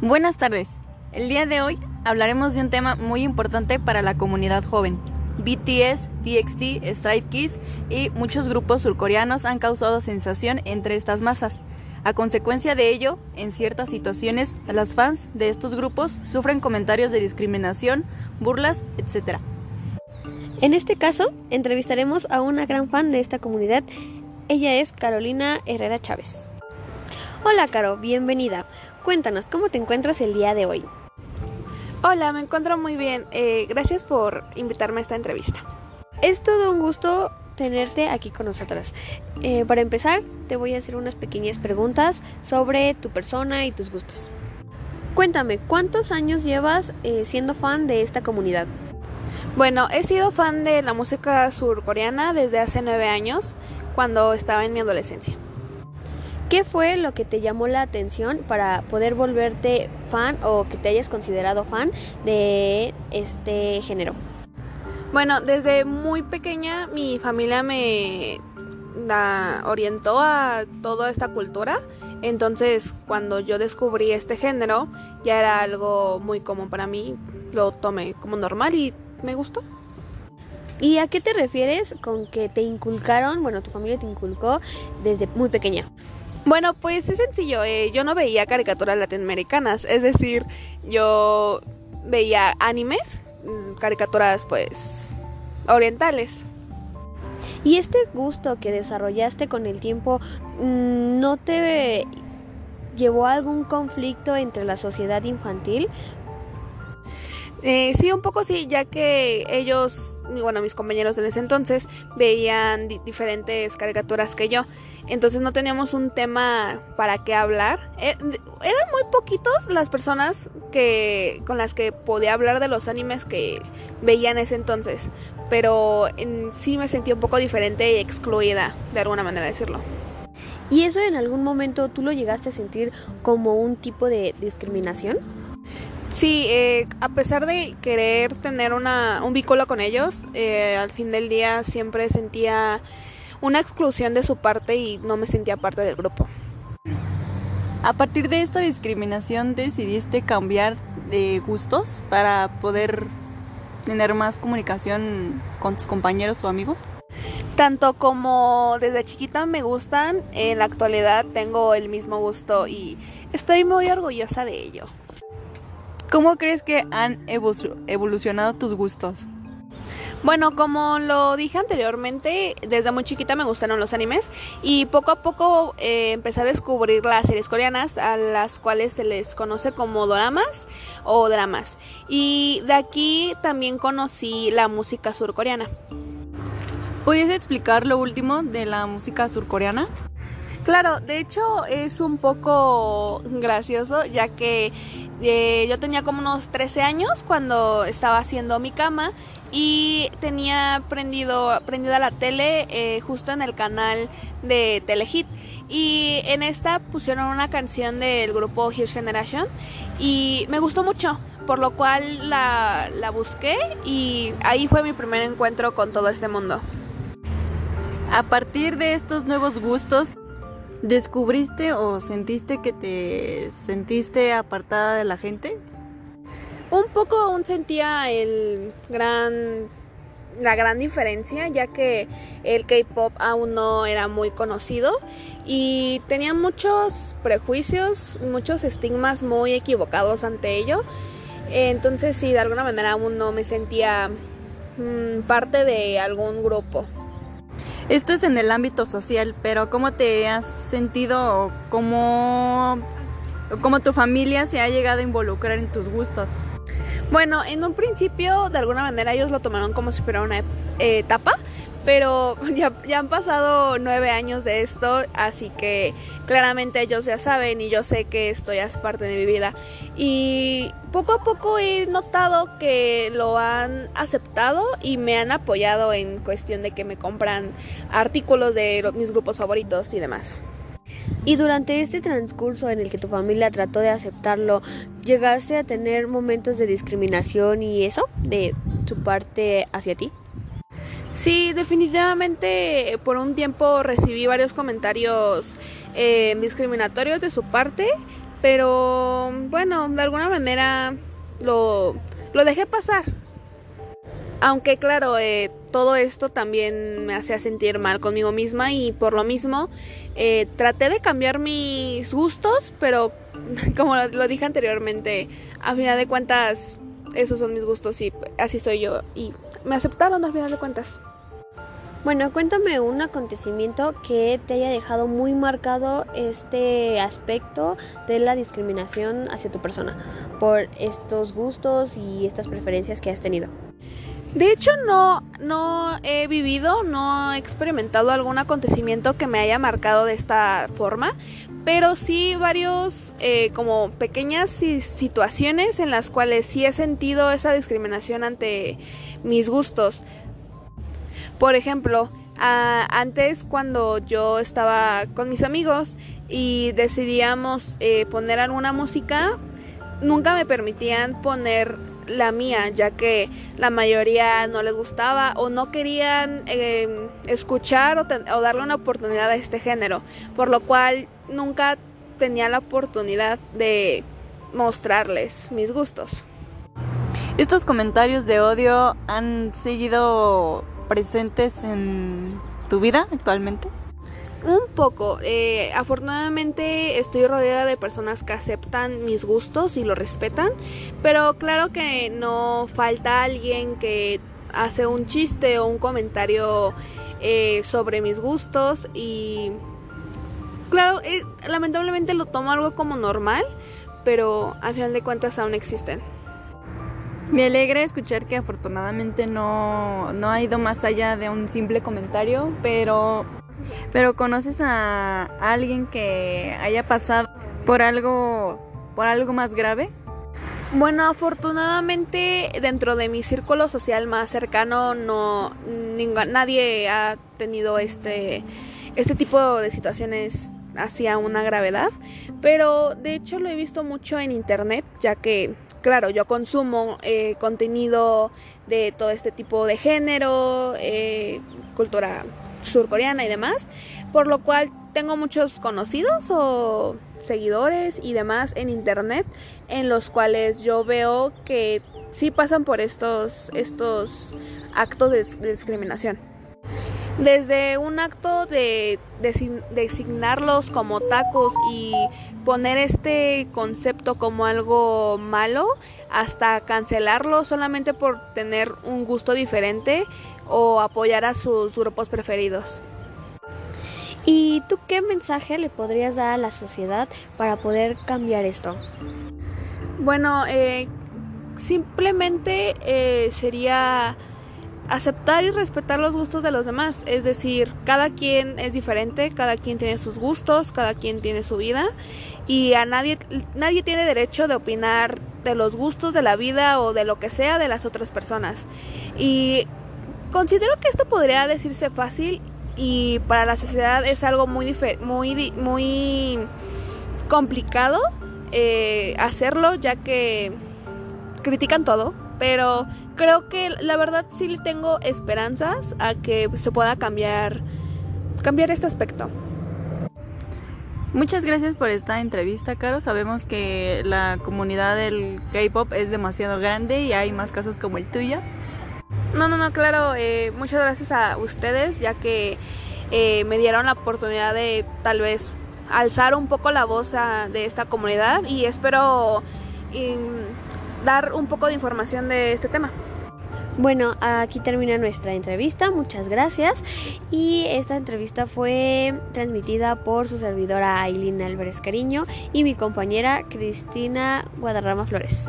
Buenas tardes. El día de hoy hablaremos de un tema muy importante para la comunidad joven. BTS, TXT, Stray Kids y muchos grupos surcoreanos han causado sensación entre estas masas. A consecuencia de ello, en ciertas situaciones, las fans de estos grupos sufren comentarios de discriminación, burlas, etc. En este caso, entrevistaremos a una gran fan de esta comunidad. Ella es Carolina Herrera Chávez. Hola Caro, bienvenida. Cuéntanos, ¿cómo te encuentras el día de hoy? Hola, me encuentro muy bien. Eh, gracias por invitarme a esta entrevista. Es todo un gusto tenerte aquí con nosotras. Eh, para empezar, te voy a hacer unas pequeñas preguntas sobre tu persona y tus gustos. Cuéntame, ¿cuántos años llevas eh, siendo fan de esta comunidad? Bueno, he sido fan de la música surcoreana desde hace nueve años, cuando estaba en mi adolescencia. ¿Qué fue lo que te llamó la atención para poder volverte fan o que te hayas considerado fan de este género? Bueno, desde muy pequeña mi familia me orientó a toda esta cultura. Entonces, cuando yo descubrí este género, ya era algo muy común para mí. Lo tomé como normal y me gustó. ¿Y a qué te refieres con que te inculcaron, bueno, tu familia te inculcó desde muy pequeña? Bueno, pues es sencillo. Eh, yo no veía caricaturas latinoamericanas. Es decir, yo veía animes, mm, caricaturas pues orientales. ¿Y este gusto que desarrollaste con el tiempo mm, no te llevó a algún conflicto entre la sociedad infantil? Eh, sí, un poco sí, ya que ellos, bueno, mis compañeros en ese entonces veían diferentes caricaturas que yo. Entonces no teníamos un tema para qué hablar. Eh, eran muy poquitos las personas que con las que podía hablar de los animes que veía en ese entonces. Pero en sí me sentí un poco diferente y excluida, de alguna manera decirlo. ¿Y eso en algún momento tú lo llegaste a sentir como un tipo de discriminación? Sí, eh, a pesar de querer tener una, un vínculo con ellos, eh, al fin del día siempre sentía una exclusión de su parte y no me sentía parte del grupo. A partir de esta discriminación decidiste cambiar de gustos para poder tener más comunicación con tus compañeros o amigos. Tanto como desde chiquita me gustan, en la actualidad tengo el mismo gusto y estoy muy orgullosa de ello. ¿Cómo crees que han evolucionado tus gustos? Bueno, como lo dije anteriormente, desde muy chiquita me gustaron los animes y poco a poco eh, empecé a descubrir las series coreanas a las cuales se les conoce como doramas o dramas. Y de aquí también conocí la música surcoreana. ¿Puedes explicar lo último de la música surcoreana? Claro, de hecho es un poco gracioso ya que eh, yo tenía como unos 13 años cuando estaba haciendo mi cama y tenía prendido, prendida la tele eh, justo en el canal de Telehit y en esta pusieron una canción del grupo Huge Generation y me gustó mucho por lo cual la, la busqué y ahí fue mi primer encuentro con todo este mundo. A partir de estos nuevos gustos, ¿Descubriste o sentiste que te sentiste apartada de la gente? Un poco aún sentía el gran la gran diferencia ya que el K-pop aún no era muy conocido y tenía muchos prejuicios, muchos estigmas muy equivocados ante ello. Entonces sí, de alguna manera aún no me sentía mm, parte de algún grupo. Esto es en el ámbito social, pero ¿cómo te has sentido o cómo, cómo tu familia se ha llegado a involucrar en tus gustos? Bueno, en un principio de alguna manera ellos lo tomaron como si fuera una etapa, pero ya, ya, han pasado nueve años de esto, así que claramente ellos ya saben y yo sé que esto ya es parte de mi vida. Y poco a poco he notado que lo han aceptado y me han apoyado en cuestión de que me compran artículos de mis grupos favoritos y demás. Y durante este transcurso en el que tu familia trató de aceptarlo, ¿llegaste a tener momentos de discriminación y eso de su parte hacia ti? Sí, definitivamente por un tiempo recibí varios comentarios eh, discriminatorios de su parte, Pero bueno, de alguna manera lo, lo dejé pasar. Aunque claro, eh, todo esto también me hacía sentir mal conmigo misma y por lo mismo eh, traté de cambiar mis gustos, pero como lo, dije anteriormente, a final de cuentas esos son mis gustos y así soy yo y me aceptaron al final de cuentas. Bueno, cuéntame un acontecimiento que te haya dejado muy marcado este aspecto de la discriminación hacia tu persona por estos gustos y estas preferencias que has tenido. De hecho, no, no he vivido, no he experimentado algún acontecimiento que me haya marcado de esta forma, pero sí varios eh, como pequeñas situaciones en las cuales sí he sentido esa discriminación ante mis gustos. Por ejemplo, antes cuando yo estaba con mis amigos y decidíamos eh, poner alguna música, nunca me permitían poner la mía, ya que la mayoría no les gustaba o no querían em, escuchar o, darle una oportunidad a este género, por lo cual nunca tenía la oportunidad de mostrarles mis gustos. ¿Estos comentarios de odio han seguido presentes en tu vida actualmente? Un poco. Eh, afortunadamente estoy rodeada de personas que aceptan mis gustos y lo respetan, pero claro que no falta alguien que hace un chiste o un comentario eh, sobre mis gustos y claro, eh, lamentablemente lo tomo algo como normal, pero al final de cuentas aún existen. Me alegra escuchar que afortunadamente no, no ha ido más allá de un simple comentario, pero pero ¿conoces a alguien que haya pasado por algo por algo más grave? Bueno, afortunadamente dentro de mi círculo social más cercano no nadie ha tenido este este tipo de situaciones hacia una gravedad, pero de hecho lo he visto mucho en internet, ya que claro, yo consumo eh, contenido de todo este tipo de género, eh, cultura surcoreana y demás, por lo cual tengo muchos conocidos o seguidores y demás en internet en los cuales yo veo que sí pasan por estos, estos actos de, discriminación. Desde un acto de, designarlos como tacos y poner este concepto como algo malo hasta cancelarlo solamente por tener un gusto diferente o apoyar a sus grupos preferidos. ¿Y tú qué mensaje le podrías dar a la sociedad para poder cambiar esto? Bueno, eh, simplemente eh, sería aceptar y respetar los gustos de los demás. Es decir, cada quien es diferente, cada quien tiene sus gustos, cada quien tiene su vida y a nadie, nadie tiene derecho de opinar de los gustos de la vida o de lo que sea de las otras personas. Y Considero que esto podría decirse fácil y para la sociedad es algo muy, muy, muy complicado eh, hacerlo ya que critican todo, pero creo que la verdad sí le tengo esperanzas a que se pueda cambiar, cambiar este aspecto. Muchas gracias por esta entrevista, Caro. Sabemos que la comunidad del K-Pop es demasiado grande y hay más casos como el tuyo. No, no, no, claro, eh, muchas gracias a ustedes, ya que eh, me dieron la oportunidad de tal vez alzar un poco la voz de esta comunidad y espero dar un poco de información de este tema. Bueno, aquí termina nuestra entrevista, muchas gracias. Y esta entrevista fue transmitida por su servidora Aileen Álvarez Cariño y mi compañera Cristina Guadarrama Flores.